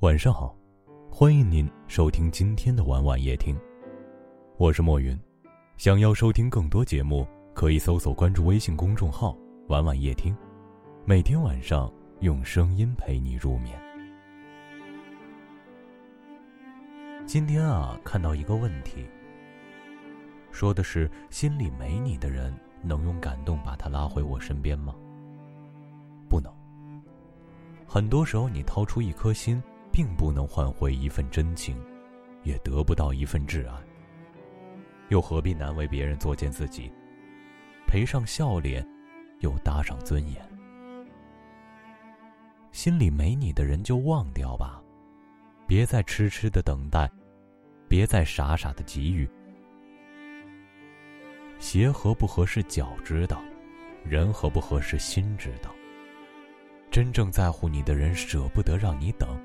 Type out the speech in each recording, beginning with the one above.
晚上好，欢迎您收听今天的晚晚夜听，我是莫云。想要收听更多节目，可以搜索关注微信公众号“晚晚夜听”，每天晚上用声音陪你入眠。今天啊，看到一个问题，说的是心里没你的人，能用感动把他拉回我身边吗？不能。很多时候，你掏出一颗心。并不能换回一份真情，也得不到一份挚爱。又何必难为别人作践自己，赔上笑脸，又搭上尊严？心里没你的人就忘掉吧，别再痴痴的等待，别再傻傻的给予。鞋合不合适脚知道，人合不合适心知道。真正在乎你的人舍不得让你等。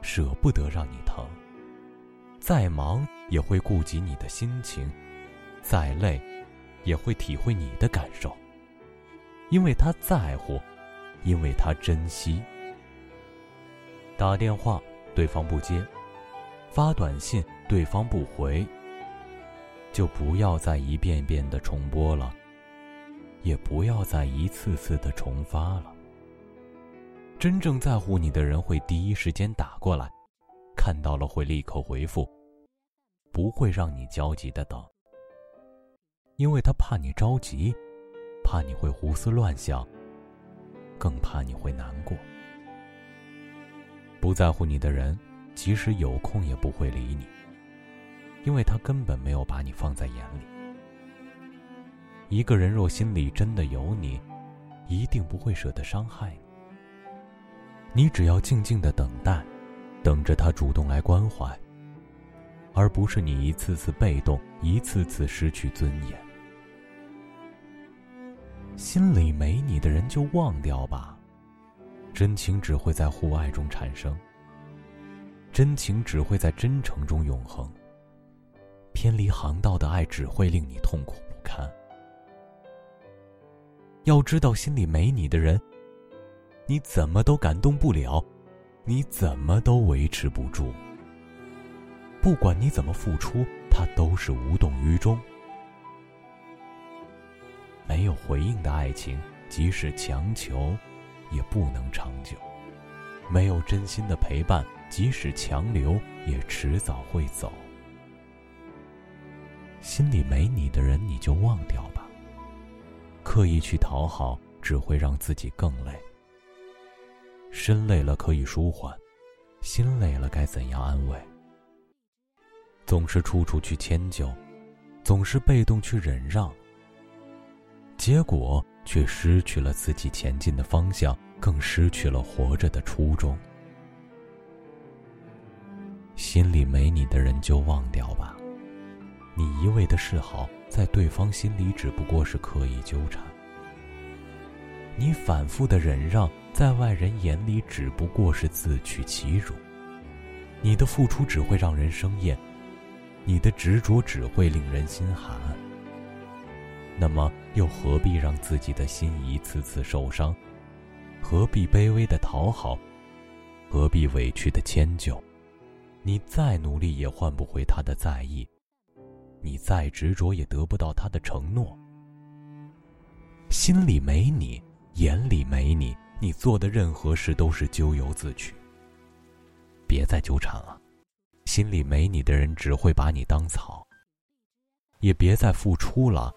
舍不得让你疼，再忙也会顾及你的心情，再累，也会体会你的感受。因为他在乎，因为他珍惜。打电话对方不接，发短信对方不回，就不要再一遍遍的重播了，也不要再一次次的重发了。真正在乎你的人会第一时间打过来，看到了会立刻回复，不会让你焦急的等，因为他怕你着急，怕你会胡思乱想，更怕你会难过。不在乎你的人，即使有空也不会理你，因为他根本没有把你放在眼里。一个人若心里真的有你，一定不会舍得伤害你。你只要静静的等待，等着他主动来关怀，而不是你一次次被动，一次次失去尊严。心里没你的人就忘掉吧，真情只会在互爱中产生，真情只会在真诚中永恒。偏离航道的爱只会令你痛苦不堪。要知道，心里没你的人。你怎么都感动不了，你怎么都维持不住。不管你怎么付出，他都是无动于衷。没有回应的爱情，即使强求，也不能长久；没有真心的陪伴，即使强留，也迟早会走。心里没你的人，你就忘掉吧。刻意去讨好，只会让自己更累。身累了可以舒缓，心累了该怎样安慰？总是处处去迁就，总是被动去忍让，结果却失去了自己前进的方向，更失去了活着的初衷。心里没你的人就忘掉吧，你一味的示好，在对方心里只不过是刻意纠缠。你反复的忍让，在外人眼里只不过是自取其辱。你的付出只会让人生厌，你的执着只会令人心寒。那么，又何必让自己的心一次次受伤？何必卑微的讨好？何必委屈的迁就？你再努力也换不回他的在意，你再执着也得不到他的承诺。心里没你。眼里没你，你做的任何事都是咎由自取。别再纠缠了，心里没你的人只会把你当草。也别再付出了，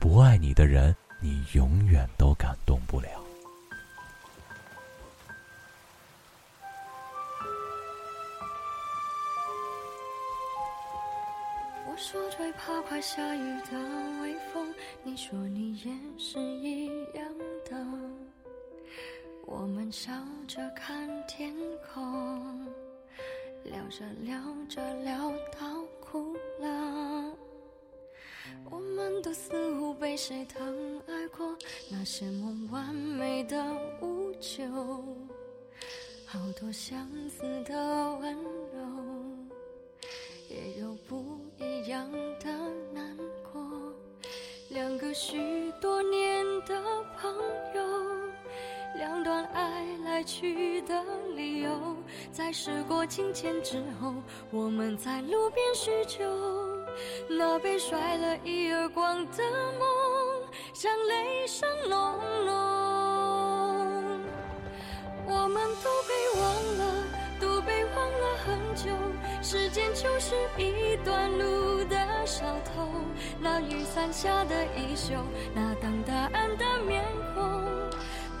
不爱你的人，你永远都感动不了。我说最怕快下雨的微风，你说你也是一样的。们笑着看天空，聊着聊着聊到哭了。我们都似乎被谁疼爱过，那些梦完美的无救，好多相似的温柔，也有不。一样的难过，两个许多年的朋友，段爱来去的理由，在时过境迁之后，我们在路边叙旧，那被甩了一耳光的梦，像雷声隆隆。我们都被忘了，都被忘了很久。时间就是一段路的小偷，那雨伞下的衣袖，那等答案的面孔，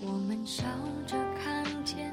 我们笑着看天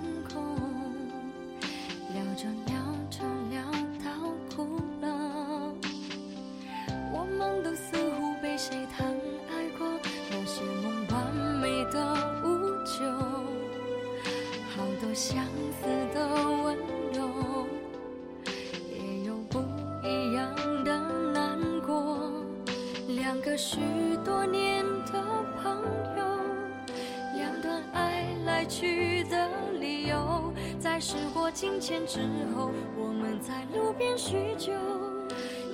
去的理由，在时过境迁之后，我们在路边叙旧。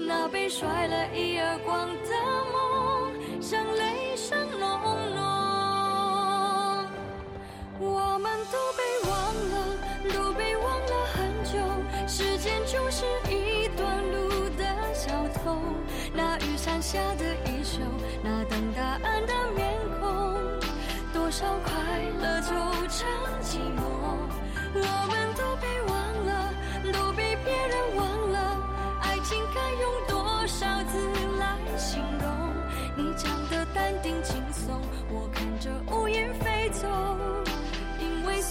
那被甩了一耳光的梦，像雷声隆隆。我们都被忘了，都被忘了很久。时间就是一段路的小偷，那雨伞下的衣袖。那等答案的面孔，多少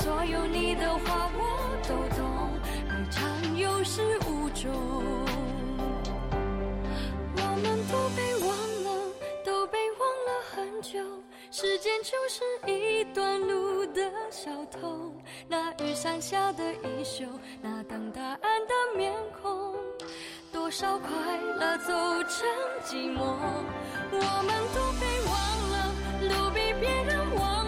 所有你的话我都懂，爱常有始无终。我们都被忘了，都被忘了很久。时间就是一段路的小偷，那雨伞下的衣袖，那等答案的面孔，多少快乐走成寂寞。我们都被忘了，都被别人忘了。